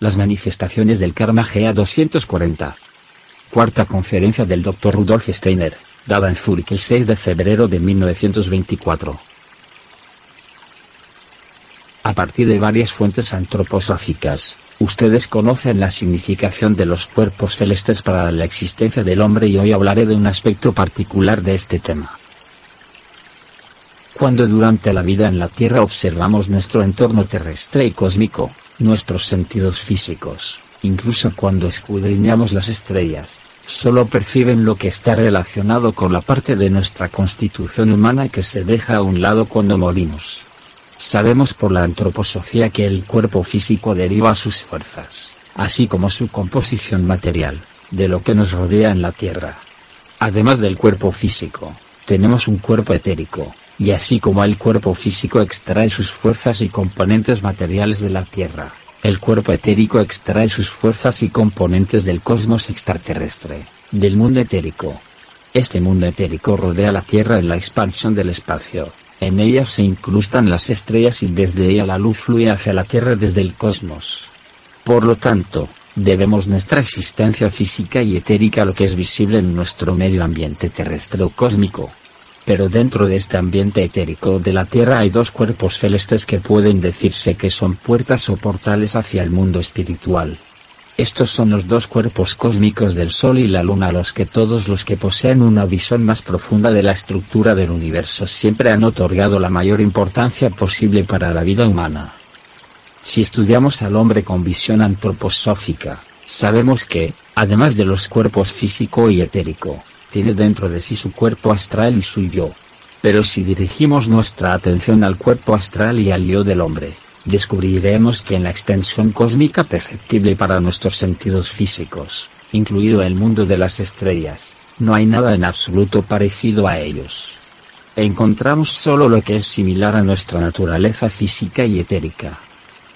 Las manifestaciones del karma GA 240. Cuarta conferencia del Dr. Rudolf Steiner, dada en Zurich el 6 de febrero de 1924. A partir de varias fuentes antroposóficas, ustedes conocen la significación de los cuerpos celestes para la existencia del hombre y hoy hablaré de un aspecto particular de este tema. Cuando durante la vida en la Tierra observamos nuestro entorno terrestre y cósmico, nuestros sentidos físicos, incluso cuando escudriñamos las estrellas, solo perciben lo que está relacionado con la parte de nuestra constitución humana que se deja a un lado cuando morimos. Sabemos por la antroposofía que el cuerpo físico deriva sus fuerzas, así como su composición material, de lo que nos rodea en la Tierra. Además del cuerpo físico, tenemos un cuerpo etérico, y así como el cuerpo físico extrae sus fuerzas y componentes materiales de la Tierra, el cuerpo etérico extrae sus fuerzas y componentes del cosmos extraterrestre, del mundo etérico. Este mundo etérico rodea la Tierra en la expansión del espacio, en ella se incrustan las estrellas y desde ella la luz fluye hacia la Tierra desde el cosmos. Por lo tanto, debemos nuestra existencia física y etérica a lo que es visible en nuestro medio ambiente terrestre o cósmico. Pero dentro de este ambiente etérico de la Tierra hay dos cuerpos celestes que pueden decirse que son puertas o portales hacia el mundo espiritual. Estos son los dos cuerpos cósmicos del Sol y la Luna a los que todos los que poseen una visión más profunda de la estructura del universo siempre han otorgado la mayor importancia posible para la vida humana. Si estudiamos al hombre con visión antroposófica, sabemos que, además de los cuerpos físico y etérico, tiene dentro de sí su cuerpo astral y su yo. Pero si dirigimos nuestra atención al cuerpo astral y al yo del hombre, descubriremos que en la extensión cósmica perceptible para nuestros sentidos físicos, incluido el mundo de las estrellas, no hay nada en absoluto parecido a ellos. Encontramos solo lo que es similar a nuestra naturaleza física y etérica.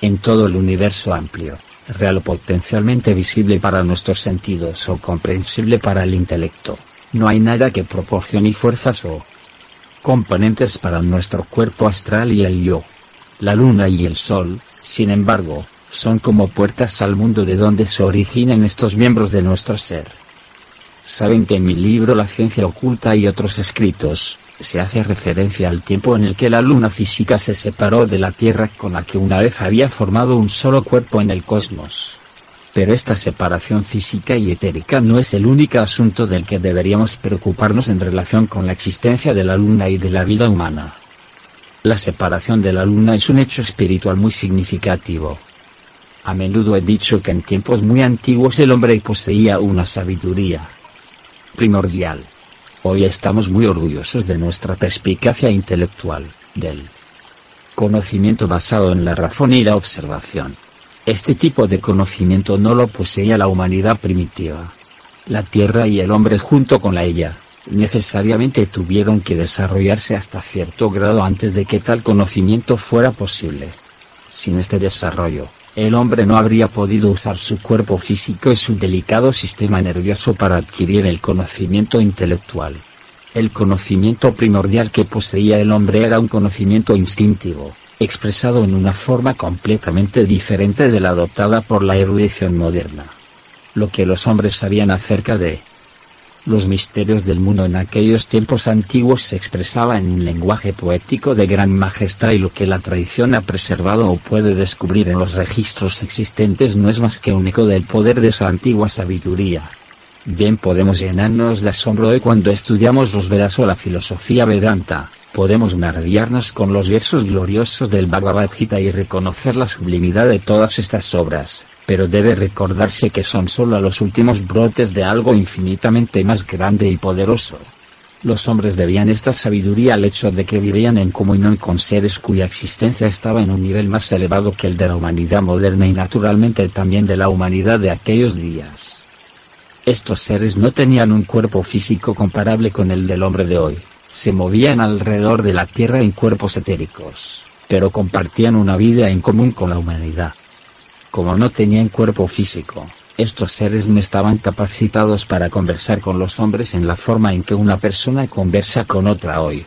En todo el universo amplio, real o potencialmente visible para nuestros sentidos o comprensible para el intelecto, no hay nada que proporcione fuerzas o componentes para nuestro cuerpo astral y el yo. La luna y el sol, sin embargo, son como puertas al mundo de donde se originan estos miembros de nuestro ser. Saben que en mi libro La ciencia oculta y otros escritos, se hace referencia al tiempo en el que la luna física se separó de la Tierra con la que una vez había formado un solo cuerpo en el cosmos. Pero esta separación física y etérica no es el único asunto del que deberíamos preocuparnos en relación con la existencia de la luna y de la vida humana. La separación de la luna es un hecho espiritual muy significativo. A menudo he dicho que en tiempos muy antiguos el hombre poseía una sabiduría primordial. Hoy estamos muy orgullosos de nuestra perspicacia intelectual, del conocimiento basado en la razón y la observación. Este tipo de conocimiento no lo poseía la humanidad primitiva. La Tierra y el hombre junto con la ella, necesariamente tuvieron que desarrollarse hasta cierto grado antes de que tal conocimiento fuera posible. Sin este desarrollo, el hombre no habría podido usar su cuerpo físico y su delicado sistema nervioso para adquirir el conocimiento intelectual. El conocimiento primordial que poseía el hombre era un conocimiento instintivo, expresado en una forma completamente diferente de la adoptada por la erudición moderna. Lo que los hombres sabían acerca de los misterios del mundo en aquellos tiempos antiguos se expresaba en un lenguaje poético de gran majestad y lo que la tradición ha preservado o puede descubrir en los registros existentes no es más que un eco del poder de esa antigua sabiduría. Bien podemos llenarnos de asombro de cuando estudiamos los Vedas o la filosofía Vedanta, podemos maravillarnos con los versos gloriosos del Bhagavad Gita y reconocer la sublimidad de todas estas obras, pero debe recordarse que son solo los últimos brotes de algo infinitamente más grande y poderoso. Los hombres debían esta sabiduría al hecho de que vivían en comunión con seres cuya existencia estaba en un nivel más elevado que el de la humanidad moderna y naturalmente también de la humanidad de aquellos días. Estos seres no tenían un cuerpo físico comparable con el del hombre de hoy, se movían alrededor de la Tierra en cuerpos etéricos, pero compartían una vida en común con la humanidad. Como no tenían cuerpo físico, estos seres no estaban capacitados para conversar con los hombres en la forma en que una persona conversa con otra hoy.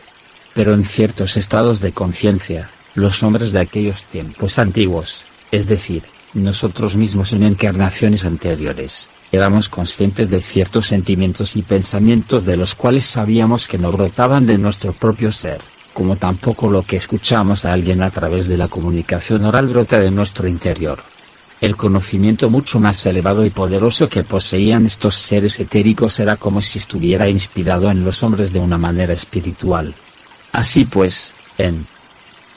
Pero en ciertos estados de conciencia, los hombres de aquellos tiempos antiguos, es decir, nosotros mismos en encarnaciones anteriores, éramos conscientes de ciertos sentimientos y pensamientos de los cuales sabíamos que no brotaban de nuestro propio ser, como tampoco lo que escuchamos a alguien a través de la comunicación oral brota de nuestro interior. El conocimiento mucho más elevado y poderoso que poseían estos seres etéricos era como si estuviera inspirado en los hombres de una manera espiritual. Así pues, en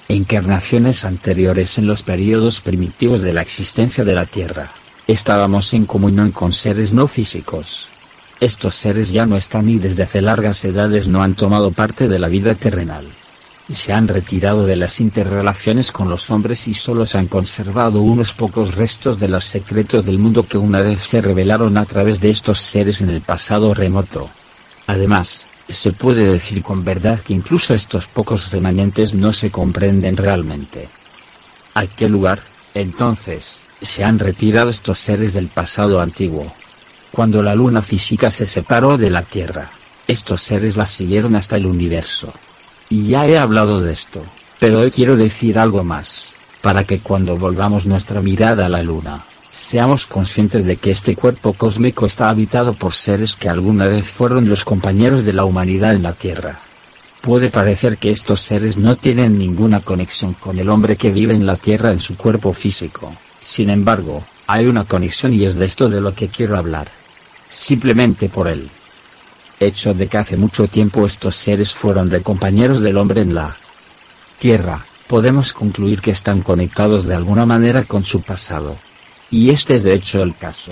encarnaciones anteriores en los periodos primitivos de la existencia de la Tierra, estábamos en comunión con seres no físicos. Estos seres ya no están y desde hace largas edades no han tomado parte de la vida terrenal se han retirado de las interrelaciones con los hombres y solo se han conservado unos pocos restos de los secretos del mundo que una vez se revelaron a través de estos seres en el pasado remoto. Además, se puede decir con verdad que incluso estos pocos remanentes no se comprenden realmente. ¿A qué lugar, entonces, se han retirado estos seres del pasado antiguo? Cuando la luna física se separó de la Tierra, estos seres la siguieron hasta el universo. Y ya he hablado de esto, pero hoy quiero decir algo más, para que cuando volvamos nuestra mirada a la luna, seamos conscientes de que este cuerpo cósmico está habitado por seres que alguna vez fueron los compañeros de la humanidad en la Tierra. Puede parecer que estos seres no tienen ninguna conexión con el hombre que vive en la Tierra en su cuerpo físico, sin embargo, hay una conexión y es de esto de lo que quiero hablar. Simplemente por él hecho de que hace mucho tiempo estos seres fueron de compañeros del hombre en la Tierra, podemos concluir que están conectados de alguna manera con su pasado. Y este es de hecho el caso.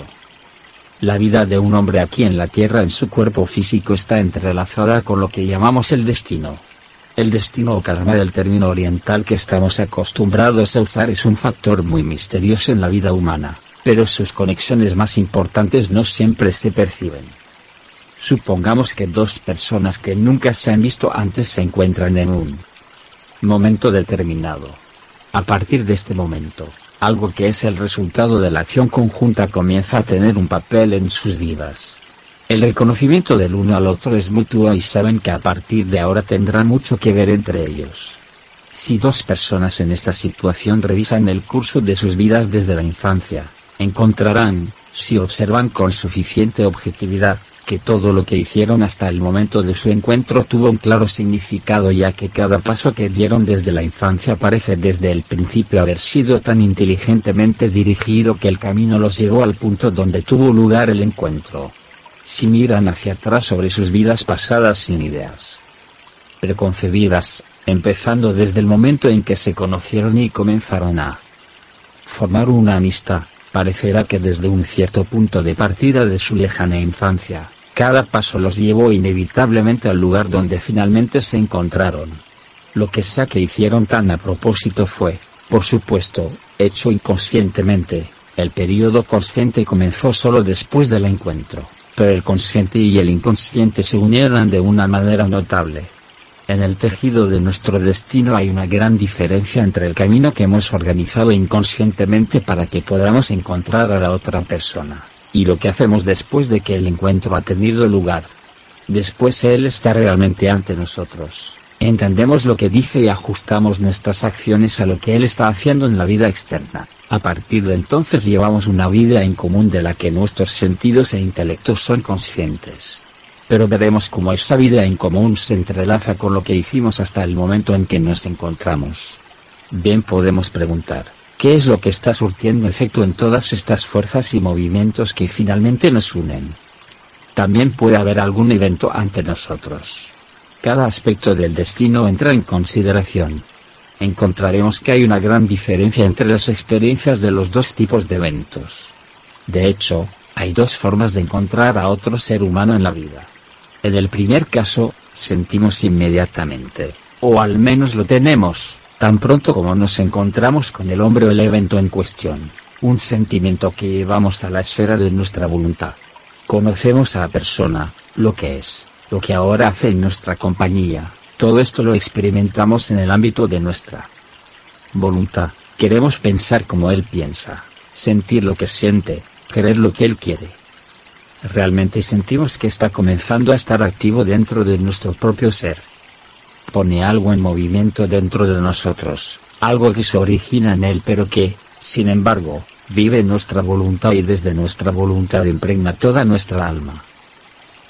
La vida de un hombre aquí en la Tierra en su cuerpo físico está entrelazada con lo que llamamos el destino. El destino o karma del término oriental que estamos acostumbrados a usar es un factor muy misterioso en la vida humana, pero sus conexiones más importantes no siempre se perciben. Supongamos que dos personas que nunca se han visto antes se encuentran en un momento determinado. A partir de este momento, algo que es el resultado de la acción conjunta comienza a tener un papel en sus vidas. El reconocimiento del uno al otro es mutuo y saben que a partir de ahora tendrán mucho que ver entre ellos. Si dos personas en esta situación revisan el curso de sus vidas desde la infancia, encontrarán, si observan con suficiente objetividad, que todo lo que hicieron hasta el momento de su encuentro tuvo un claro significado ya que cada paso que dieron desde la infancia parece desde el principio haber sido tan inteligentemente dirigido que el camino los llevó al punto donde tuvo lugar el encuentro. Si miran hacia atrás sobre sus vidas pasadas sin ideas preconcebidas, empezando desde el momento en que se conocieron y comenzaron a formar una amistad, parecerá que desde un cierto punto de partida de su lejana infancia, cada paso los llevó inevitablemente al lugar donde finalmente se encontraron. Lo que sea que hicieron tan a propósito fue, por supuesto, hecho inconscientemente, el periodo consciente comenzó solo después del encuentro, pero el consciente y el inconsciente se unieron de una manera notable. En el tejido de nuestro destino hay una gran diferencia entre el camino que hemos organizado inconscientemente para que podamos encontrar a la otra persona y lo que hacemos después de que el encuentro ha tenido lugar. Después Él está realmente ante nosotros. Entendemos lo que dice y ajustamos nuestras acciones a lo que Él está haciendo en la vida externa. A partir de entonces llevamos una vida en común de la que nuestros sentidos e intelectos son conscientes. Pero veremos cómo esa vida en común se entrelaza con lo que hicimos hasta el momento en que nos encontramos. Bien podemos preguntar, ¿Qué es lo que está surtiendo efecto en todas estas fuerzas y movimientos que finalmente nos unen? También puede haber algún evento ante nosotros. Cada aspecto del destino entra en consideración. Encontraremos que hay una gran diferencia entre las experiencias de los dos tipos de eventos. De hecho, hay dos formas de encontrar a otro ser humano en la vida. En el primer caso, sentimos inmediatamente, o al menos lo tenemos, tan pronto como nos encontramos con el hombre o el evento en cuestión, un sentimiento que llevamos a la esfera de nuestra voluntad. Conocemos a la persona, lo que es, lo que ahora hace en nuestra compañía, todo esto lo experimentamos en el ámbito de nuestra voluntad, queremos pensar como él piensa, sentir lo que siente, querer lo que él quiere. Realmente sentimos que está comenzando a estar activo dentro de nuestro propio ser. Pone algo en movimiento dentro de nosotros, algo que se origina en él pero que, sin embargo, vive en nuestra voluntad y desde nuestra voluntad impregna toda nuestra alma.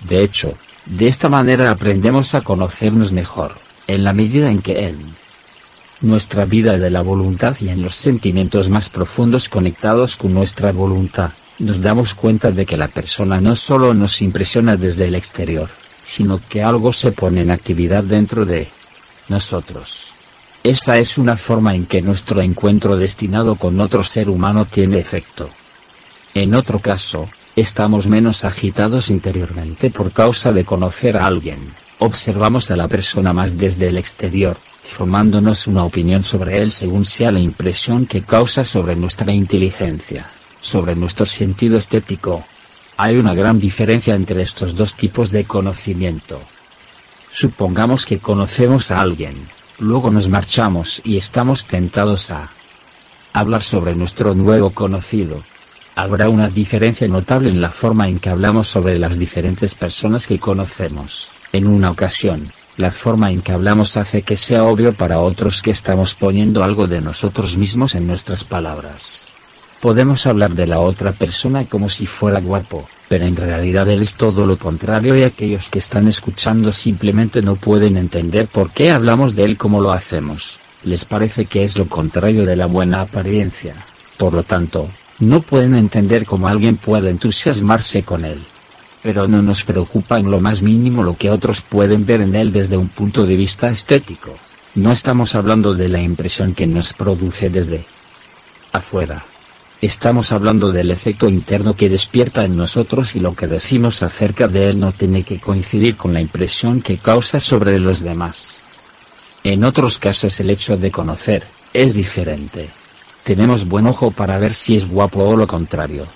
De hecho, de esta manera aprendemos a conocernos mejor, en la medida en que en nuestra vida de la voluntad y en los sentimientos más profundos conectados con nuestra voluntad, nos damos cuenta de que la persona no solo nos impresiona desde el exterior, sino que algo se pone en actividad dentro de nosotros. Esa es una forma en que nuestro encuentro destinado con otro ser humano tiene efecto. En otro caso, estamos menos agitados interiormente por causa de conocer a alguien, observamos a la persona más desde el exterior, formándonos una opinión sobre él según sea la impresión que causa sobre nuestra inteligencia sobre nuestro sentido estético. Hay una gran diferencia entre estos dos tipos de conocimiento. Supongamos que conocemos a alguien, luego nos marchamos y estamos tentados a hablar sobre nuestro nuevo conocido. Habrá una diferencia notable en la forma en que hablamos sobre las diferentes personas que conocemos. En una ocasión, la forma en que hablamos hace que sea obvio para otros que estamos poniendo algo de nosotros mismos en nuestras palabras. Podemos hablar de la otra persona como si fuera guapo, pero en realidad él es todo lo contrario y aquellos que están escuchando simplemente no pueden entender por qué hablamos de él como lo hacemos. Les parece que es lo contrario de la buena apariencia. Por lo tanto, no pueden entender cómo alguien puede entusiasmarse con él. Pero no nos preocupa en lo más mínimo lo que otros pueden ver en él desde un punto de vista estético. No estamos hablando de la impresión que nos produce desde afuera. Estamos hablando del efecto interno que despierta en nosotros y lo que decimos acerca de él no tiene que coincidir con la impresión que causa sobre los demás. En otros casos el hecho de conocer, es diferente. Tenemos buen ojo para ver si es guapo o lo contrario.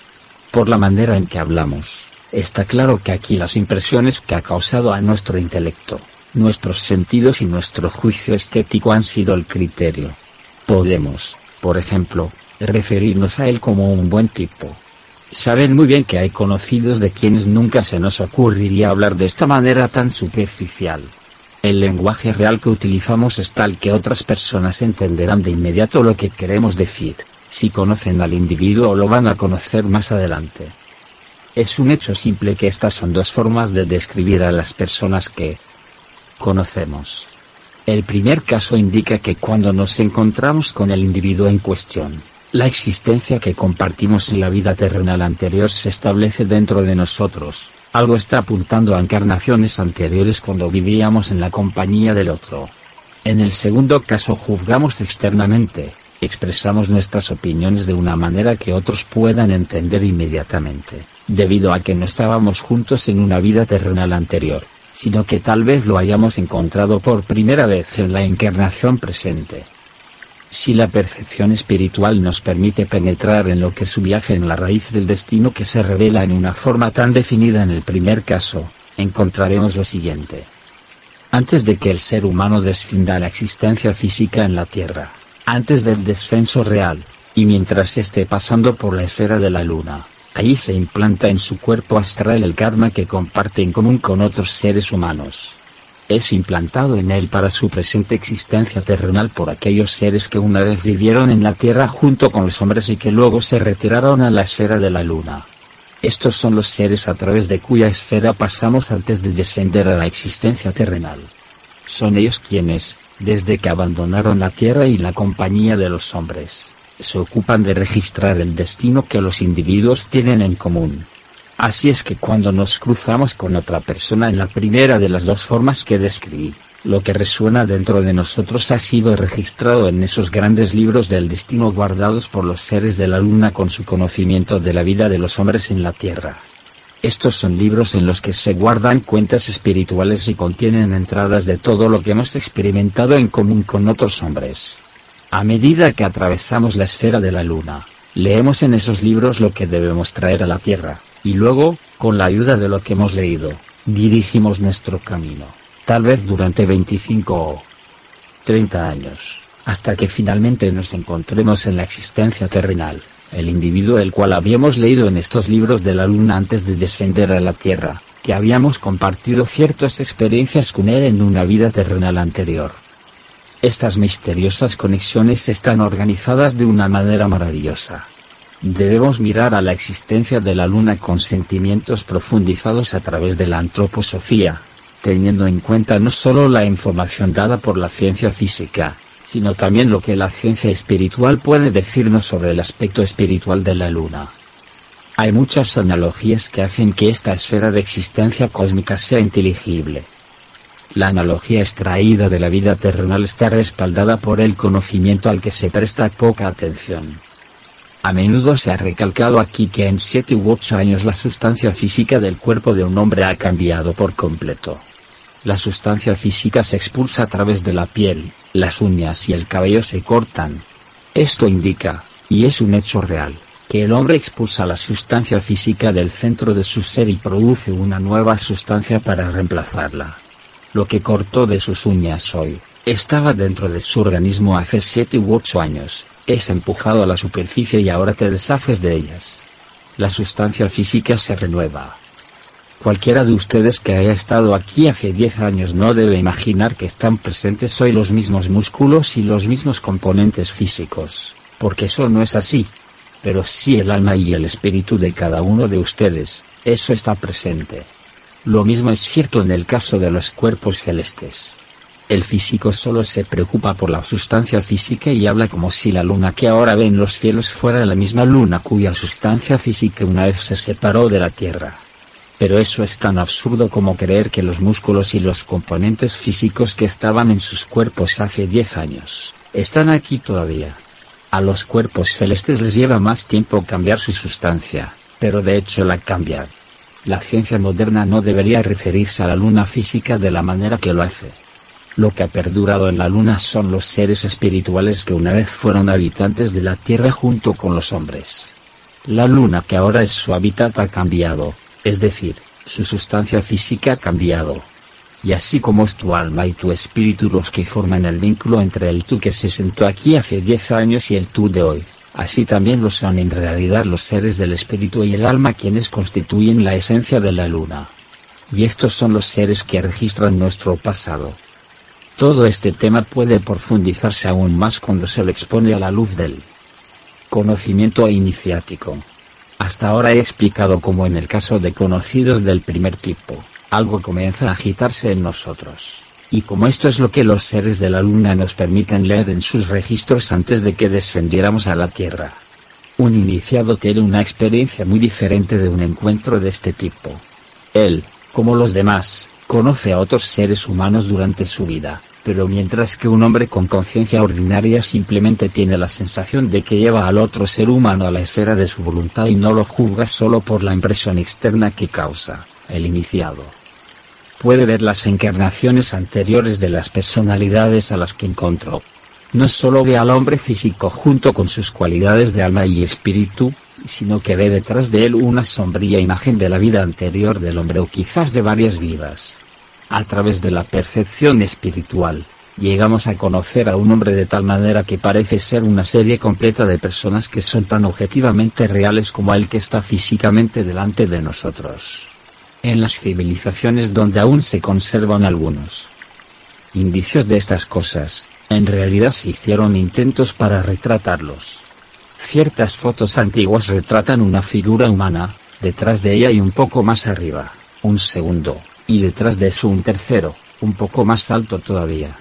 Por la manera en que hablamos, está claro que aquí las impresiones que ha causado a nuestro intelecto, nuestros sentidos y nuestro juicio estético han sido el criterio. Podemos, por ejemplo, referirnos a él como un buen tipo. Saben muy bien que hay conocidos de quienes nunca se nos ocurriría hablar de esta manera tan superficial. El lenguaje real que utilizamos es tal que otras personas entenderán de inmediato lo que queremos decir, si conocen al individuo lo van a conocer más adelante. Es un hecho simple que estas son dos formas de describir a las personas que conocemos. El primer caso indica que cuando nos encontramos con el individuo en cuestión, la existencia que compartimos en la vida terrenal anterior se establece dentro de nosotros, algo está apuntando a encarnaciones anteriores cuando vivíamos en la compañía del otro. En el segundo caso juzgamos externamente, expresamos nuestras opiniones de una manera que otros puedan entender inmediatamente, debido a que no estábamos juntos en una vida terrenal anterior, sino que tal vez lo hayamos encontrado por primera vez en la encarnación presente. Si la percepción espiritual nos permite penetrar en lo que subyace en la raíz del destino que se revela en una forma tan definida en el primer caso, encontraremos lo siguiente. Antes de que el ser humano desfinda la existencia física en la Tierra, antes del descenso real, y mientras esté pasando por la esfera de la Luna, ahí se implanta en su cuerpo astral el karma que comparte en común con otros seres humanos es implantado en él para su presente existencia terrenal por aquellos seres que una vez vivieron en la Tierra junto con los hombres y que luego se retiraron a la esfera de la Luna. Estos son los seres a través de cuya esfera pasamos antes de descender a la existencia terrenal. Son ellos quienes, desde que abandonaron la Tierra y la compañía de los hombres, se ocupan de registrar el destino que los individuos tienen en común. Así es que cuando nos cruzamos con otra persona en la primera de las dos formas que describí, lo que resuena dentro de nosotros ha sido registrado en esos grandes libros del destino guardados por los seres de la luna con su conocimiento de la vida de los hombres en la tierra. Estos son libros en los que se guardan cuentas espirituales y contienen entradas de todo lo que hemos experimentado en común con otros hombres. A medida que atravesamos la esfera de la luna, leemos en esos libros lo que debemos traer a la Tierra, y luego, con la ayuda de lo que hemos leído, dirigimos nuestro camino, tal vez durante 25 o 30 años, hasta que finalmente nos encontremos en la existencia terrenal el individuo el cual habíamos leído en estos libros de la luna antes de descender a la Tierra, que habíamos compartido ciertas experiencias con él en una vida terrenal anterior. Estas misteriosas conexiones están organizadas de una manera maravillosa. Debemos mirar a la existencia de la luna con sentimientos profundizados a través de la antroposofía, teniendo en cuenta no solo la información dada por la ciencia física, sino también lo que la ciencia espiritual puede decirnos sobre el aspecto espiritual de la luna. Hay muchas analogías que hacen que esta esfera de existencia cósmica sea inteligible. La analogía extraída de la vida terrenal está respaldada por el conocimiento al que se presta poca atención. A menudo se ha recalcado aquí que en 7 u 8 años la sustancia física del cuerpo de un hombre ha cambiado por completo. La sustancia física se expulsa a través de la piel, las uñas y el cabello se cortan. Esto indica, y es un hecho real, que el hombre expulsa la sustancia física del centro de su ser y produce una nueva sustancia para reemplazarla. Lo que cortó de sus uñas hoy, estaba dentro de su organismo hace 7 u 8 años, es empujado a la superficie y ahora te deshaces de ellas. La sustancia física se renueva, Cualquiera de ustedes que haya estado aquí hace 10 años no debe imaginar que están presentes hoy los mismos músculos y los mismos componentes físicos, porque eso no es así. Pero sí el alma y el espíritu de cada uno de ustedes, eso está presente. Lo mismo es cierto en el caso de los cuerpos celestes. El físico solo se preocupa por la sustancia física y habla como si la luna que ahora ve en los cielos fuera la misma luna cuya sustancia física una vez se separó de la Tierra. Pero eso es tan absurdo como creer que los músculos y los componentes físicos que estaban en sus cuerpos hace 10 años, están aquí todavía. A los cuerpos celestes les lleva más tiempo cambiar su sustancia, pero de hecho la cambian. La ciencia moderna no debería referirse a la luna física de la manera que lo hace. Lo que ha perdurado en la luna son los seres espirituales que una vez fueron habitantes de la Tierra junto con los hombres. La luna que ahora es su hábitat ha cambiado, es decir, su sustancia física ha cambiado. Y así como es tu alma y tu espíritu los que forman el vínculo entre el tú que se sentó aquí hace 10 años y el tú de hoy, así también lo son en realidad los seres del espíritu y el alma quienes constituyen la esencia de la luna. Y estos son los seres que registran nuestro pasado. Todo este tema puede profundizarse aún más cuando se le expone a la luz del conocimiento iniciático. Hasta ahora he explicado cómo en el caso de conocidos del primer tipo, algo comienza a agitarse en nosotros. Y como esto es lo que los seres de la luna nos permiten leer en sus registros antes de que descendiéramos a la Tierra. Un iniciado tiene una experiencia muy diferente de un encuentro de este tipo. Él, como los demás, conoce a otros seres humanos durante su vida, pero mientras que un hombre con conciencia ordinaria simplemente tiene la sensación de que lleva al otro ser humano a la esfera de su voluntad y no lo juzga solo por la impresión externa que causa, el iniciado. Puede ver las encarnaciones anteriores de las personalidades a las que encontró. No solo ve al hombre físico junto con sus cualidades de alma y espíritu, sino que ve detrás de él una sombría imagen de la vida anterior del hombre o quizás de varias vidas a través de la percepción espiritual, llegamos a conocer a un hombre de tal manera que parece ser una serie completa de personas que son tan objetivamente reales como el que está físicamente delante de nosotros. En las civilizaciones donde aún se conservan algunos indicios de estas cosas, en realidad se hicieron intentos para retratarlos. Ciertas fotos antiguas retratan una figura humana, detrás de ella y un poco más arriba, un segundo, y detrás de eso un tercero, un poco más alto todavía.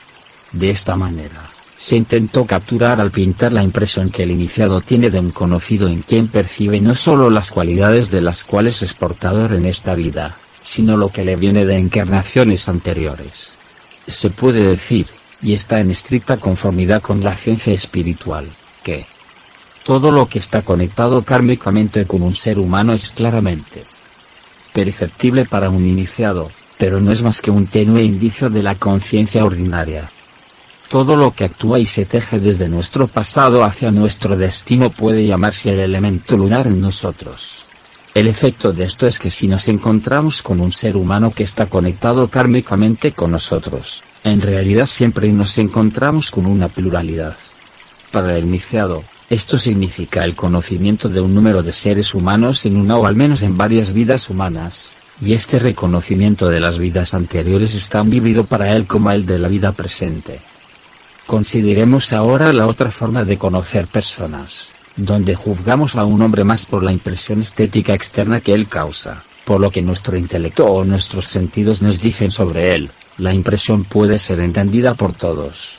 De esta manera, se intentó capturar al pintar la impresión que el iniciado tiene de un conocido en quien percibe no solo las cualidades de las cuales es portador en esta vida, sino lo que le viene de encarnaciones anteriores. Se puede decir, y está en estricta conformidad con la ciencia espiritual, que todo lo que está conectado kármicamente con un ser humano es claramente perceptible para un iniciado, pero no es más que un tenue indicio de la conciencia ordinaria. Todo lo que actúa y se teje desde nuestro pasado hacia nuestro destino puede llamarse el elemento lunar en nosotros. El efecto de esto es que si nos encontramos con un ser humano que está conectado kármicamente con nosotros, en realidad siempre nos encontramos con una pluralidad. Para el iniciado, esto significa el conocimiento de un número de seres humanos en una o al menos en varias vidas humanas, y este reconocimiento de las vidas anteriores es tan vivido para él como el de la vida presente. Consideremos ahora la otra forma de conocer personas, donde juzgamos a un hombre más por la impresión estética externa que él causa, por lo que nuestro intelecto o nuestros sentidos nos dicen sobre él, la impresión puede ser entendida por todos.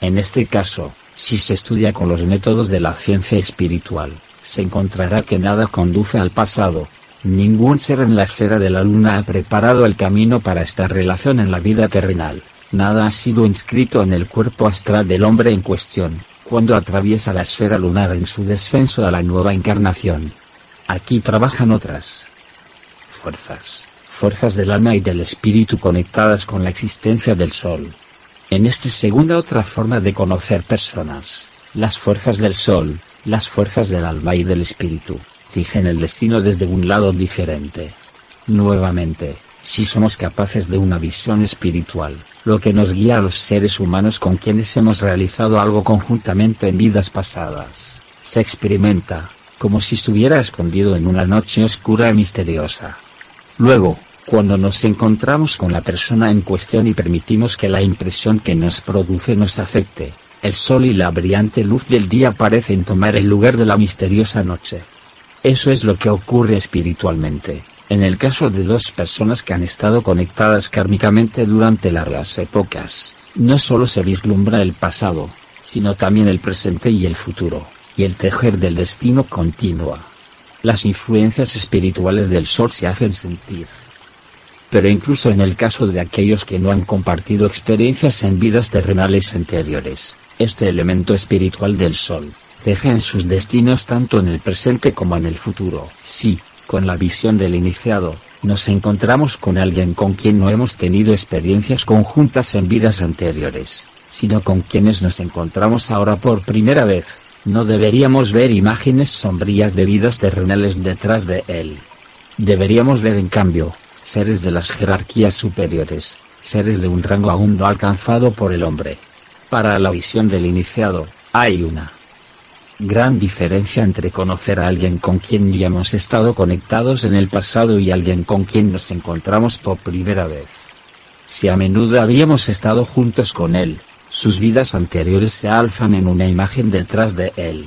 En este caso, si se estudia con los métodos de la ciencia espiritual, se encontrará que nada conduce al pasado. Ningún ser en la esfera de la luna ha preparado el camino para esta relación en la vida terrenal. Nada ha sido inscrito en el cuerpo astral del hombre en cuestión, cuando atraviesa la esfera lunar en su descenso a la nueva encarnación. Aquí trabajan otras fuerzas, fuerzas del alma y del espíritu conectadas con la existencia del sol, en esta segunda otra forma de conocer personas, las fuerzas del sol, las fuerzas del alma y del espíritu, fijen el destino desde un lado diferente. Nuevamente, si somos capaces de una visión espiritual, lo que nos guía a los seres humanos con quienes hemos realizado algo conjuntamente en vidas pasadas, se experimenta, como si estuviera escondido en una noche oscura y misteriosa. Luego, cuando nos encontramos con la persona en cuestión y permitimos que la impresión que nos produce nos afecte, el sol y la brillante luz del día parecen tomar el lugar de la misteriosa noche. Eso es lo que ocurre espiritualmente, en el caso de dos personas que han estado conectadas kármicamente durante largas épocas, no solo se vislumbra el pasado, sino también el presente y el futuro, y el tejer del destino continúa. Las influencias espirituales del sol se hacen sentir pero incluso en el caso de aquellos que no han compartido experiencias en vidas terrenales anteriores, este elemento espiritual del sol, deja en sus destinos tanto en el presente como en el futuro. Sí, con la visión del iniciado, nos encontramos con alguien con quien no hemos tenido experiencias conjuntas en vidas anteriores, sino con quienes nos encontramos ahora por primera vez, no deberíamos ver imágenes sombrías de vidas terrenales detrás de él. Deberíamos ver en cambio, seres de las jerarquías superiores, seres de un rango aún no alcanzado por el hombre. Para la visión del iniciado, hay una gran diferencia entre conocer a alguien con quien ya hemos estado conectados en el pasado y alguien con quien nos encontramos por primera vez. Si a menudo habíamos estado juntos con él, sus vidas anteriores se alzan en una imagen detrás de él.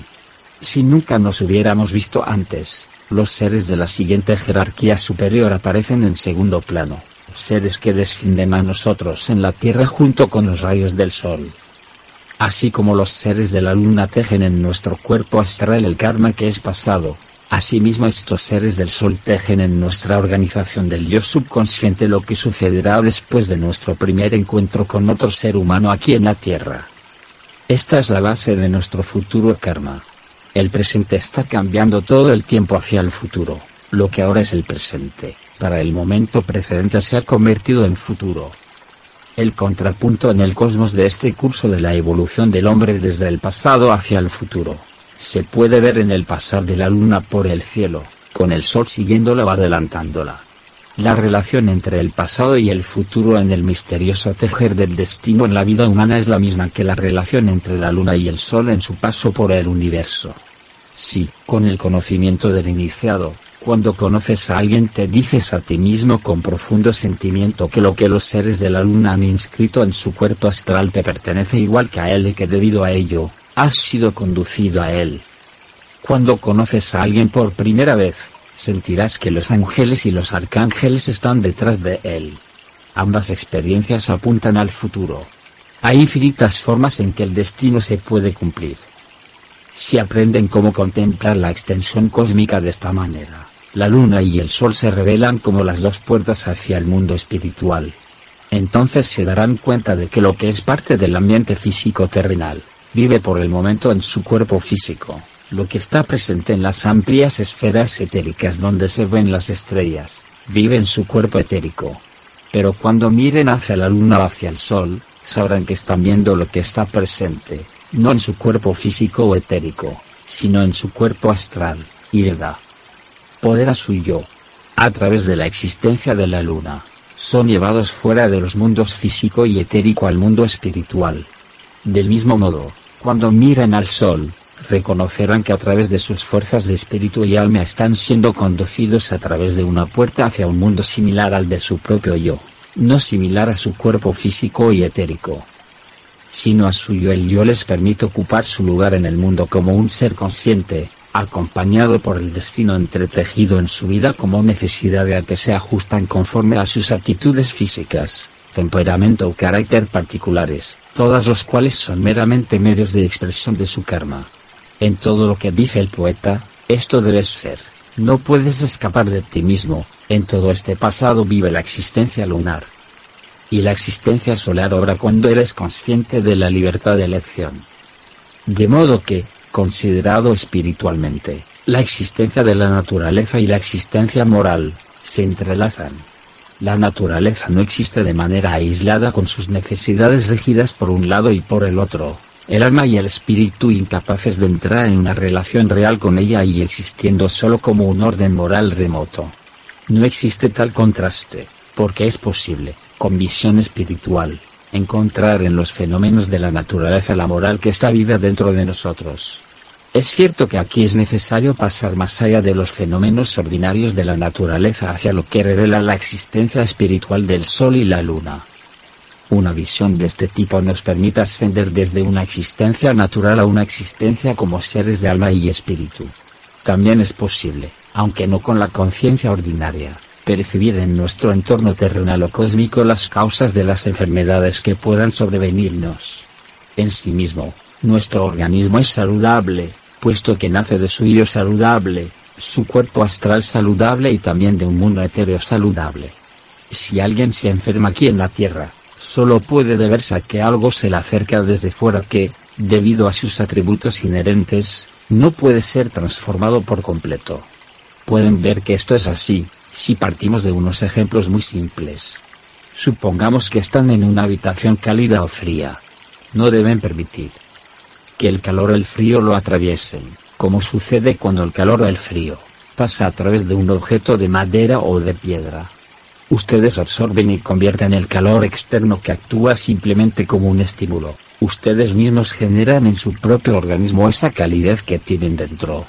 Si nunca nos hubiéramos visto antes, los seres de la siguiente jerarquía superior aparecen en segundo plano, seres que descienden a nosotros en la Tierra junto con los rayos del Sol. Así como los seres de la Luna tejen en nuestro cuerpo astral el karma que es pasado, asimismo estos seres del Sol tejen en nuestra organización del yo subconsciente lo que sucederá después de nuestro primer encuentro con otro ser humano aquí en la Tierra. Esta es la base de nuestro futuro karma. El presente está cambiando todo el tiempo hacia el futuro. Lo que ahora es el presente, para el momento precedente se ha convertido en futuro. El contrapunto en el cosmos de este curso de la evolución del hombre desde el pasado hacia el futuro. Se puede ver en el pasar de la luna por el cielo, con el sol siguiéndola o adelantándola. La relación entre el pasado y el futuro en el misterioso tejer del destino en la vida humana es la misma que la relación entre la luna y el sol en su paso por el universo. Sí, con el conocimiento del iniciado, cuando conoces a alguien te dices a ti mismo con profundo sentimiento que lo que los seres de la luna han inscrito en su cuerpo astral te pertenece igual que a él y que debido a ello, has sido conducido a él. Cuando conoces a alguien por primera vez, sentirás que los ángeles y los arcángeles están detrás de él. Ambas experiencias apuntan al futuro. Hay infinitas formas en que el destino se puede cumplir. Si aprenden cómo contemplar la extensión cósmica de esta manera, la luna y el sol se revelan como las dos puertas hacia el mundo espiritual. Entonces se darán cuenta de que lo que es parte del ambiente físico terrenal, vive por el momento en su cuerpo físico lo que está presente en las amplias esferas etéricas donde se ven las estrellas, vive en su cuerpo etérico. Pero cuando miren hacia la luna o hacia el sol, sabrán que están viendo lo que está presente, no en su cuerpo físico o etérico, sino en su cuerpo astral, y da poder a su yo. A través de la existencia de la luna, son llevados fuera de los mundos físico y etérico al mundo espiritual. Del mismo modo, cuando miren al sol, reconocerán que a través de sus fuerzas de espíritu y alma están siendo conducidos a través de una puerta hacia un mundo similar al de su propio yo, no similar a su cuerpo físico y etérico, sino a su yo. El yo les permite ocupar su lugar en el mundo como un ser consciente, acompañado por el destino entretejido en su vida como necesidad de que se ajustan conforme a sus actitudes físicas, temperamento o carácter particulares, todas los cuales son meramente medios de expresión de su karma. En todo lo que dice el poeta, esto debes ser, no puedes escapar de ti mismo, en todo este pasado vive la existencia lunar. Y la existencia solar obra cuando eres consciente de la libertad de elección. De modo que, considerado espiritualmente, la existencia de la naturaleza y la existencia moral, se entrelazan. La naturaleza no existe de manera aislada con sus necesidades regidas por un lado y por el otro, el alma y el espíritu incapaces de entrar en una relación real con ella y existiendo solo como un orden moral remoto. No existe tal contraste, porque es posible, con visión espiritual, encontrar en los fenómenos de la naturaleza la moral que está viva dentro de nosotros. Es cierto que aquí es necesario pasar más allá de los fenómenos ordinarios de la naturaleza hacia lo que revela la existencia espiritual del Sol y la Luna. Una visión de este tipo nos permite ascender desde una existencia natural a una existencia como seres de alma y espíritu. También es posible, aunque no con la conciencia ordinaria, percibir en nuestro entorno terrenal o cósmico las causas de las enfermedades que puedan sobrevenirnos. En sí mismo, nuestro organismo es saludable, puesto que nace de su yo saludable, su cuerpo astral saludable y también de un mundo etéreo saludable. Si alguien se enferma aquí en la Tierra, solo puede deberse a que algo se le acerca desde fuera que, debido a sus atributos inherentes, no puede ser transformado por completo. Pueden ver que esto es así, si partimos de unos ejemplos muy simples. Supongamos que están en una habitación cálida o fría. No deben permitir que el calor o el frío lo atraviesen, como sucede cuando el calor o el frío pasa a través de un objeto de madera o de piedra. Ustedes absorben y convierten el calor externo que actúa simplemente como un estímulo. Ustedes mismos generan en su propio organismo esa calidez que tienen dentro.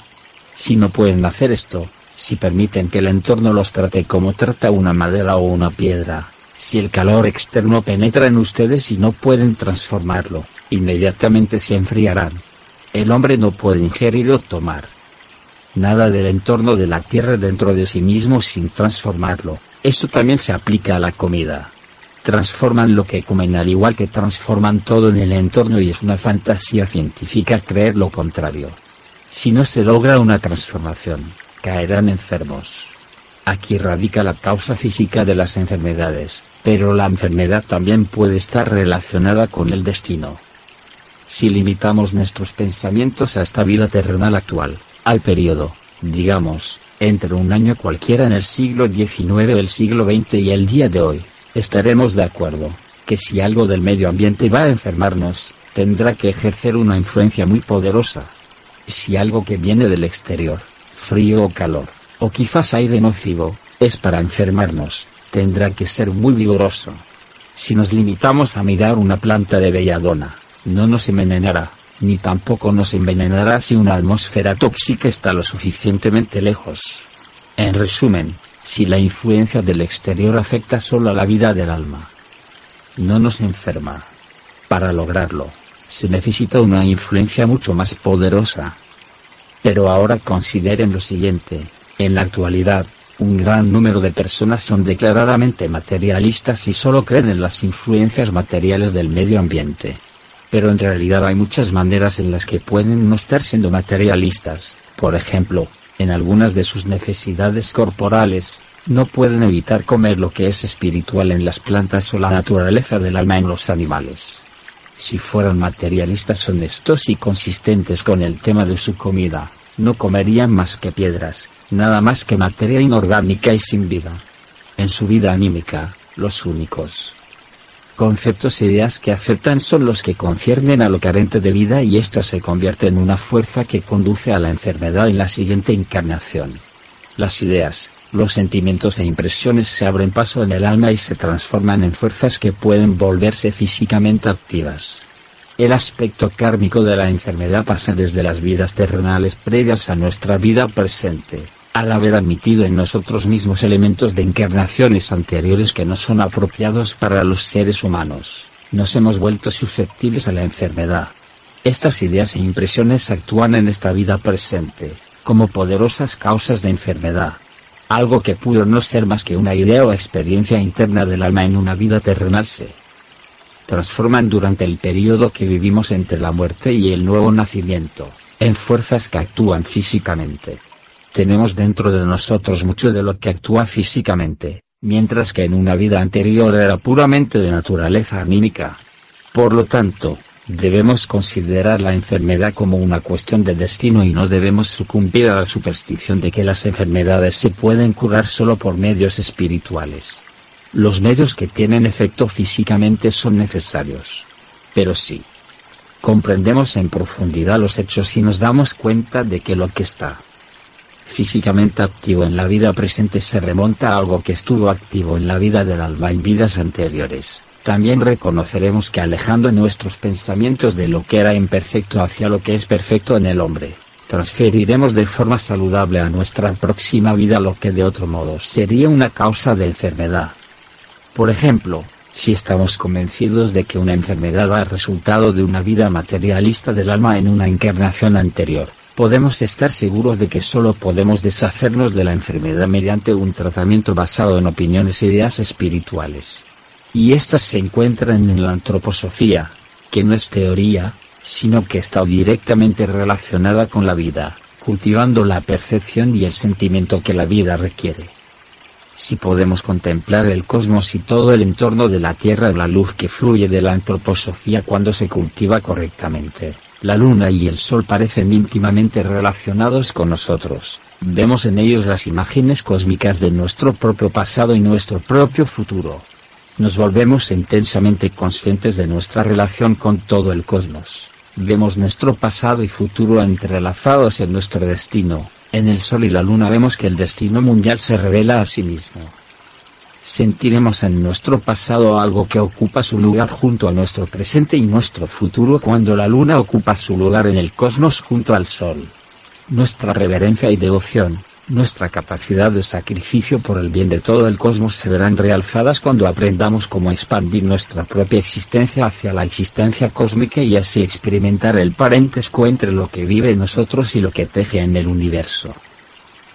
Si no pueden hacer esto, si permiten que el entorno los trate como trata una madera o una piedra, si el calor externo penetra en ustedes y no pueden transformarlo, inmediatamente se enfriarán. El hombre no puede ingerir o tomar nada del entorno de la tierra dentro de sí mismo sin transformarlo. Esto también se aplica a la comida. Transforman lo que comen al igual que transforman todo en el entorno y es una fantasía científica creer lo contrario. Si no se logra una transformación, caerán enfermos. Aquí radica la causa física de las enfermedades, pero la enfermedad también puede estar relacionada con el destino. Si limitamos nuestros pensamientos a esta vida terrenal actual, al periodo, digamos, entre un año cualquiera en el siglo XIX, el siglo XX y el día de hoy, estaremos de acuerdo, que si algo del medio ambiente va a enfermarnos, tendrá que ejercer una influencia muy poderosa. Si algo que viene del exterior, frío o calor, o quizás aire nocivo, es para enfermarnos, tendrá que ser muy vigoroso. Si nos limitamos a mirar una planta de belladona, no nos envenenará, ni tampoco nos envenenará si una atmósfera tóxica está lo suficientemente lejos. En resumen, si la influencia del exterior afecta solo a la vida del alma, no nos enferma. Para lograrlo, se necesita una influencia mucho más poderosa. Pero ahora consideren lo siguiente, en la actualidad, un gran número de personas son declaradamente materialistas y solo creen en las influencias materiales del medio ambiente. Pero en realidad hay muchas maneras en las que pueden no estar siendo materialistas, por ejemplo, en algunas de sus necesidades corporales, no pueden evitar comer lo que es espiritual en las plantas o la naturaleza del alma en los animales. Si fueran materialistas honestos y consistentes con el tema de su comida, no comerían más que piedras, nada más que materia inorgánica y sin vida. en su vida anímica, los únicos conceptos e ideas que aceptan son los que conciernen a lo carente de vida y esto se convierte en una fuerza que conduce a la enfermedad en la siguiente encarnación. Las ideas, los sentimientos e impresiones se abren paso en el alma y se transforman en fuerzas que pueden volverse físicamente activas. El aspecto kármico de la enfermedad pasa desde las vidas terrenales previas a nuestra vida presente, al haber admitido en nosotros mismos elementos de encarnaciones anteriores que no son apropiados para los seres humanos, nos hemos vuelto susceptibles a la enfermedad. Estas ideas e impresiones actúan en esta vida presente, como poderosas causas de enfermedad. Algo que pudo no ser más que una idea o experiencia interna del alma en una vida terrenal se transforman durante el periodo que vivimos entre la muerte y el nuevo nacimiento, en fuerzas que actúan físicamente. Tenemos dentro de nosotros mucho de lo que actúa físicamente, mientras que en una vida anterior era puramente de naturaleza anímica. Por lo tanto, debemos considerar la enfermedad como una cuestión de destino y no debemos sucumbir a la superstición de que las enfermedades se pueden curar solo por medios espirituales. Los medios que tienen efecto físicamente son necesarios. Pero sí. Comprendemos en profundidad los hechos y nos damos cuenta de que lo que está físicamente activo en la vida presente se remonta a algo que estuvo activo en la vida del alma en vidas anteriores. También reconoceremos que alejando nuestros pensamientos de lo que era imperfecto hacia lo que es perfecto en el hombre, transferiremos de forma saludable a nuestra próxima vida lo que de otro modo sería una causa de enfermedad. Por ejemplo, si estamos convencidos de que una enfermedad ha resultado de una vida materialista del alma en una encarnación anterior, podemos estar seguros de que solo podemos deshacernos de la enfermedad mediante un tratamiento basado en opiniones e ideas espirituales. Y estas se encuentran en la antroposofía, que no es teoría, sino que está directamente relacionada con la vida, cultivando la percepción y el sentimiento que la vida requiere. Si podemos contemplar el cosmos y todo el entorno de la Tierra la luz que fluye de la antroposofía cuando se cultiva correctamente, la luna y el sol parecen íntimamente relacionados con nosotros, vemos en ellos las imágenes cósmicas de nuestro propio pasado y nuestro propio futuro. Nos volvemos intensamente conscientes de nuestra relación con todo el cosmos. Vemos nuestro pasado y futuro entrelazados en nuestro destino, en el Sol y la Luna vemos que el destino mundial se revela a sí mismo. Sentiremos en nuestro pasado algo que ocupa su lugar junto a nuestro presente y nuestro futuro cuando la Luna ocupa su lugar en el cosmos junto al Sol. Nuestra reverencia y devoción, nuestra capacidad de sacrificio por el bien de todo el cosmos se verán realzadas cuando aprendamos cómo expandir nuestra propia existencia hacia la existencia cósmica y así experimentar el parentesco entre lo que vive en nosotros y lo que teje en el universo.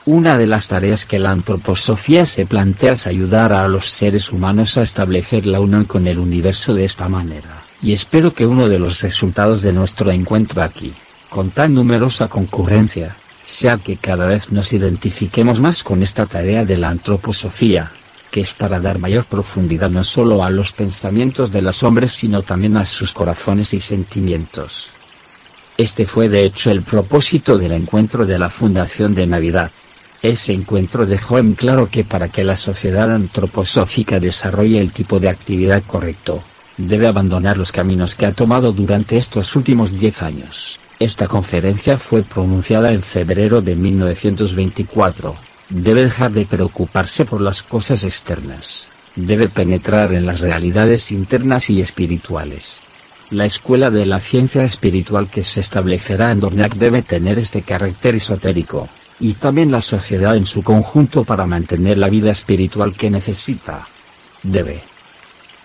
Una de las tareas que la antroposofía se plantea es ayudar a los seres humanos a establecer la unión con el universo de esta manera, y espero que uno de los resultados de nuestro encuentro aquí, con tan numerosa concurrencia, sea que cada vez nos identifiquemos más con esta tarea de la antroposofía, que es para dar mayor profundidad no solo a los pensamientos de los hombres sino también a sus corazones y sentimientos. Este fue de hecho el propósito del encuentro de la Fundación de Navidad. Ese encuentro dejó en claro que para que la sociedad antroposófica desarrolle el tipo de actividad correcto, debe abandonar los caminos que ha tomado durante estos últimos diez años esta conferencia fue pronunciada en febrero de 1924. Debe dejar de preocuparse por las cosas externas. Debe penetrar en las realidades internas y espirituales. La escuela de la ciencia espiritual que se establecerá en Dorniak debe tener este carácter esotérico, y también la sociedad en su conjunto para mantener la vida espiritual que necesita. Debe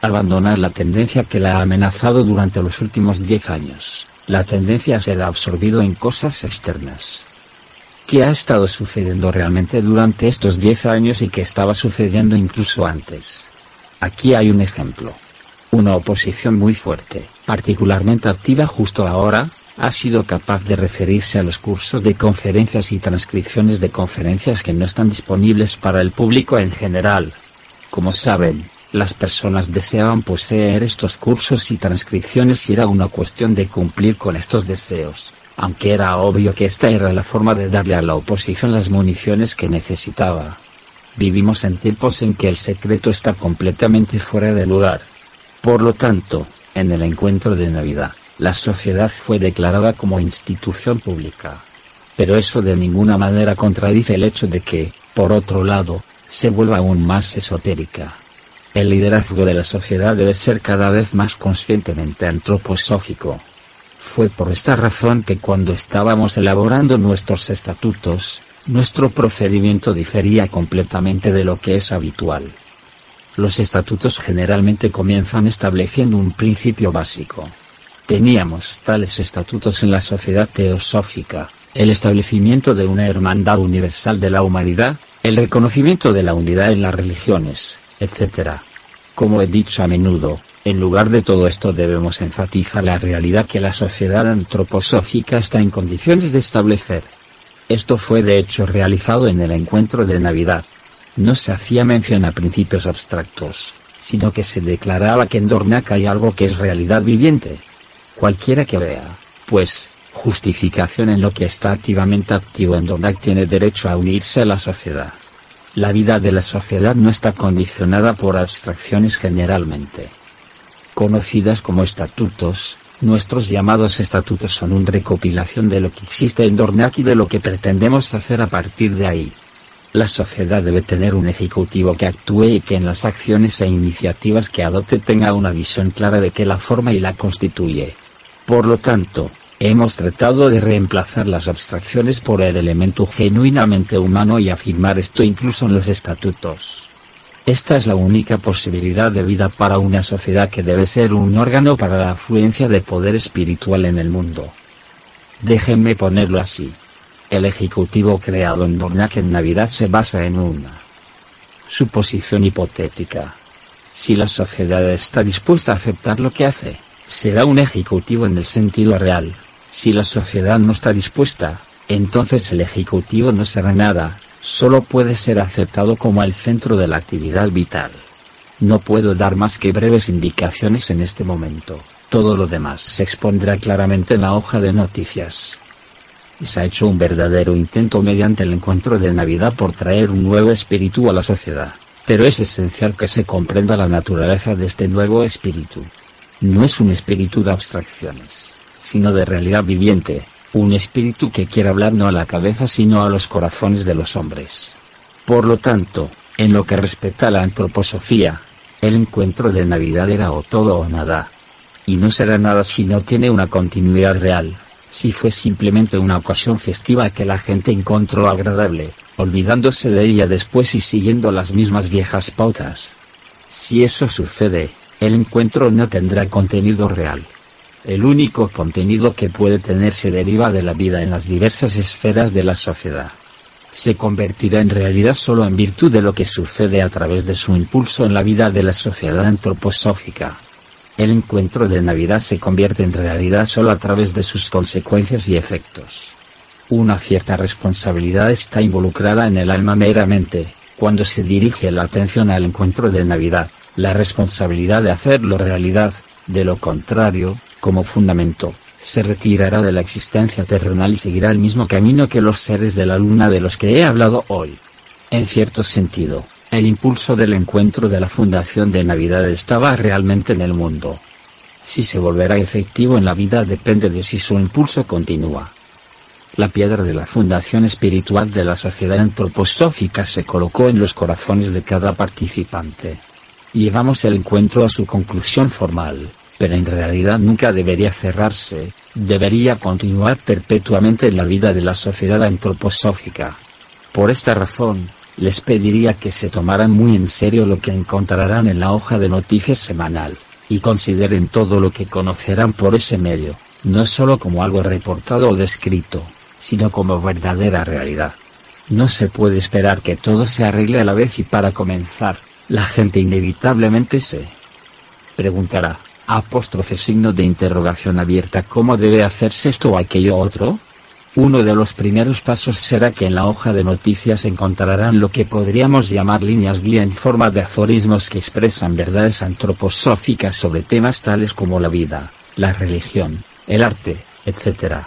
abandonar la tendencia que la ha amenazado durante los últimos diez años la tendencia a ser absorbido en cosas externas. ¿Qué ha estado sucediendo realmente durante estos 10 años y qué estaba sucediendo incluso antes? Aquí hay un ejemplo. Una oposición muy fuerte, particularmente activa justo ahora, ha sido capaz de referirse a los cursos de conferencias y transcripciones de conferencias que no están disponibles para el público en general. Como saben, las personas deseaban poseer estos cursos y transcripciones y era una cuestión de cumplir con estos deseos, aunque era obvio que esta era la forma de darle a la oposición las municiones que necesitaba. vivimos en tiempos en que el secreto está completamente fuera de lugar. Por lo tanto, en el encuentro de Navidad, la sociedad fue declarada como institución pública. Pero eso de ninguna manera contradice el hecho de que, por otro lado, se vuelva aún más esotérica. El liderazgo de la sociedad debe ser cada vez más conscientemente antroposófico. Fue por esta razón que cuando estábamos elaborando nuestros estatutos, nuestro procedimiento difería completamente de lo que es habitual. Los estatutos generalmente comienzan estableciendo un principio básico. Teníamos tales estatutos en la sociedad teosófica, el establecimiento de una hermandad universal de la humanidad, el reconocimiento de la unidad en las religiones, etc. Como he dicho a menudo, en lugar de todo esto debemos enfatizar la realidad que la sociedad antroposófica está en condiciones de establecer. Esto fue de hecho realizado en el encuentro de Navidad. No se hacía mención a principios abstractos, sino que se declaraba que en Dornac hay algo que es realidad viviente. Cualquiera que vea, pues, justificación en lo que está activamente activo en Dornac tiene derecho a unirse a la sociedad. La vida de la sociedad no está condicionada por abstracciones generalmente conocidas como estatutos, nuestros llamados estatutos son una recopilación de lo que existe en Dornac y de lo que pretendemos hacer a partir de ahí. La sociedad debe tener un ejecutivo que actúe y que en las acciones e iniciativas que adopte tenga una visión clara de qué la forma y la constituye. Por lo tanto, hemos tratado de reemplazar las abstracciones por el elemento genuinamente humano y afirmar esto incluso en los estatutos. Esta es la única posibilidad de vida para una sociedad que debe ser un órgano para la afluencia de poder espiritual en el mundo. Déjenme ponerlo así. El ejecutivo creado en Dornac en Navidad se basa en una suposición hipotética. Si la sociedad está dispuesta a aceptar lo que hace, será un ejecutivo en el sentido real. Si la sociedad no está dispuesta, entonces el ejecutivo no será nada, solo puede ser aceptado como el centro de la actividad vital. No puedo dar más que breves indicaciones en este momento, todo lo demás se expondrá claramente en la hoja de noticias. se ha hecho un verdadero intento mediante el encuentro de Navidad por traer un nuevo espíritu a la sociedad, pero es esencial que se comprenda la naturaleza de este nuevo espíritu. No es un espíritu de abstracciones, sino de realidad viviente, un espíritu que quiere hablar no a la cabeza sino a los corazones de los hombres. Por lo tanto, en lo que respecta a la antroposofía, el encuentro de Navidad era o todo o nada. Y no será nada si no tiene una continuidad real, si fue simplemente una ocasión festiva que la gente encontró agradable, olvidándose de ella después y siguiendo las mismas viejas pautas. Si eso sucede, el encuentro no tendrá contenido real. El único contenido que puede tener se deriva de la vida en las diversas esferas de la sociedad. Se convertirá en realidad solo en virtud de lo que sucede a través de su impulso en la vida de la sociedad antroposófica. El encuentro de Navidad se convierte en realidad solo a través de sus consecuencias y efectos. Una cierta responsabilidad está involucrada en el alma meramente, cuando se dirige la atención al encuentro de Navidad, la responsabilidad de hacerlo realidad, de lo contrario, como fundamento, se retirará de la existencia terrenal y seguirá el mismo camino que los seres de la luna de los que he hablado hoy. En cierto sentido, el impulso del encuentro de la fundación de Navidad estaba realmente en el mundo. Si se volverá efectivo en la vida depende de si su impulso continúa. La piedra de la fundación espiritual de la sociedad antroposófica se colocó en los corazones de cada participante. Llevamos el encuentro a su conclusión formal pero en realidad nunca debería cerrarse, debería continuar perpetuamente en la vida de la sociedad antroposófica. Por esta razón, les pediría que se tomaran muy en serio lo que encontrarán en la hoja de noticias semanal, y consideren todo lo que conocerán por ese medio, no solo como algo reportado o descrito, sino como verdadera realidad. No se puede esperar que todo se arregle a la vez y para comenzar, la gente inevitablemente se preguntará, apóstrofe signo de interrogación abierta ¿Cómo debe hacerse esto o aquello otro? Uno de los primeros pasos será que en la hoja de noticias encontrarán lo que podríamos llamar líneas guía en forma de aforismos que expresan verdades antroposóficas sobre temas tales como la vida, la religión, el arte, etc.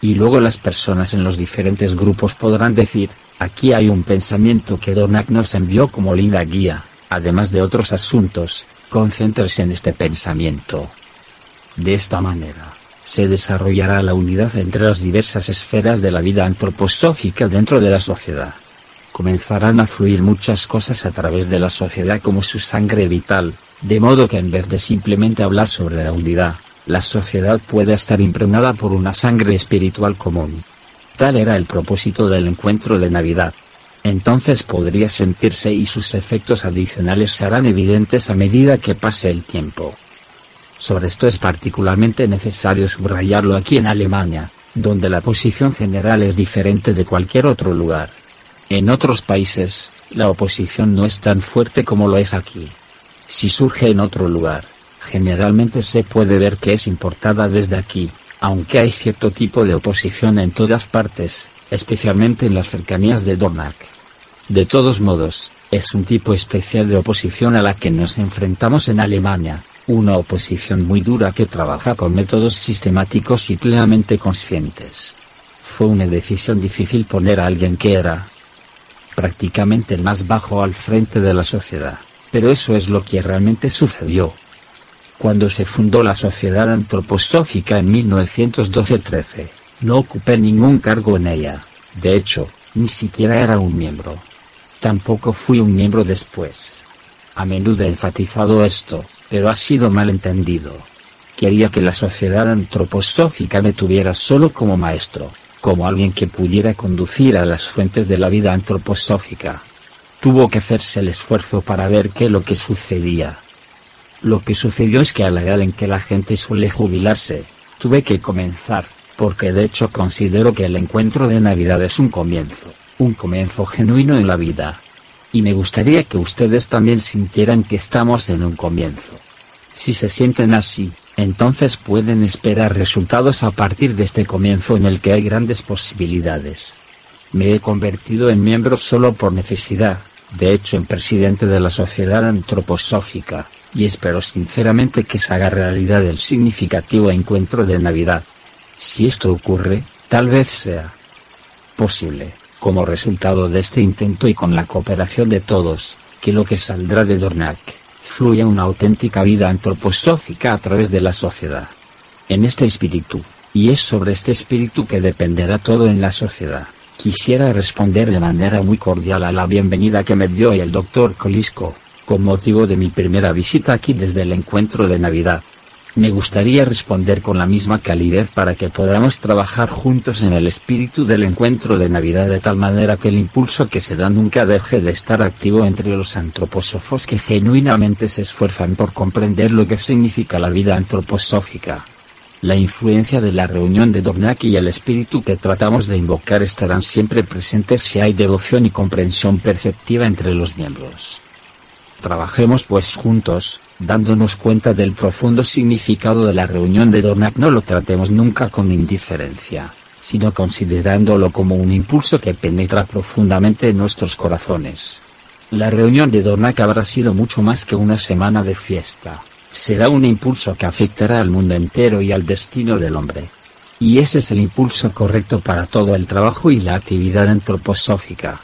Y luego las personas en los diferentes grupos podrán decir, Aquí hay un pensamiento que Dornac nos envió como linda guía, además de otros asuntos, concéntrese en este pensamiento. De esta manera, se desarrollará la unidad entre las diversas esferas de la vida antroposófica dentro de la sociedad. Comenzarán a fluir muchas cosas a través de la sociedad como su sangre vital, de modo que en vez de simplemente hablar sobre la unidad, la sociedad puede estar impregnada por una sangre espiritual común. Tal era el propósito del encuentro de Navidad. Entonces podría sentirse y sus efectos adicionales se harán evidentes a medida que pase el tiempo. Sobre esto es particularmente necesario subrayarlo aquí en Alemania, donde la posición general es diferente de cualquier otro lugar. En otros países, la oposición no es tan fuerte como lo es aquí. Si surge en otro lugar, generalmente se puede ver que es importada desde aquí, aunque hay cierto tipo de oposición en todas partes, especialmente en las cercanías de Dornach. De todos modos, es un tipo especial de oposición a la que nos enfrentamos en Alemania, una oposición muy dura que trabaja con métodos sistemáticos y plenamente conscientes. Fue una decisión difícil poner a alguien que era prácticamente el más bajo al frente de la sociedad, pero eso es lo que realmente sucedió. Cuando se fundó la Sociedad Antroposófica en 1912-13, no ocupé ningún cargo en ella, de hecho, ni siquiera era un miembro. Tampoco fui un miembro después. A menudo he enfatizado esto, pero ha sido mal entendido. Quería que la sociedad antroposófica me tuviera solo como maestro, como alguien que pudiera conducir a las fuentes de la vida antroposófica. Tuvo que hacerse el esfuerzo para ver qué lo que sucedía. Lo que sucedió es que a la edad en que la gente suele jubilarse, tuve que comenzar, porque de hecho considero que el encuentro de Navidad es un comienzo, un comienzo genuino en la vida, y me gustaría que ustedes también sintieran que estamos en un comienzo. Si se sienten así, entonces pueden esperar resultados a partir de este comienzo en el que hay grandes posibilidades. Me he convertido en miembro solo por necesidad, de hecho en presidente de la Sociedad Antroposófica, y espero sinceramente que se haga realidad el significativo encuentro de Navidad. Si esto ocurre, tal vez sea posible como resultado de este intento y con la cooperación de todos, que lo que saldrá de Dornac, fluya una auténtica vida antroposófica a través de la sociedad. En este espíritu, y es sobre este espíritu que dependerá todo en la sociedad, quisiera responder de manera muy cordial a la bienvenida que me dio el doctor Colisco, con motivo de mi primera visita aquí desde el encuentro de Navidad. Me gustaría responder con la misma calidez para que podamos trabajar juntos en el espíritu del encuentro de Navidad de tal manera que el impulso que se da nunca deje de estar activo entre los antroposófos que genuinamente se esfuerzan por comprender lo que significa la vida antroposófica. La influencia de la reunión de Dornach y el espíritu que tratamos de invocar estarán siempre presentes si hay devoción y comprensión perceptiva entre los miembros. Trabajemos pues juntos, dándonos cuenta del profundo significado de la reunión de Dornach no lo tratemos nunca con indiferencia, sino considerándolo como un impulso que penetra profundamente en nuestros corazones. La reunión de Dornach habrá sido mucho más que una semana de fiesta. Será un impulso que afectará al mundo entero y al destino del hombre. Y ese es el impulso correcto para todo el trabajo y la actividad antroposófica.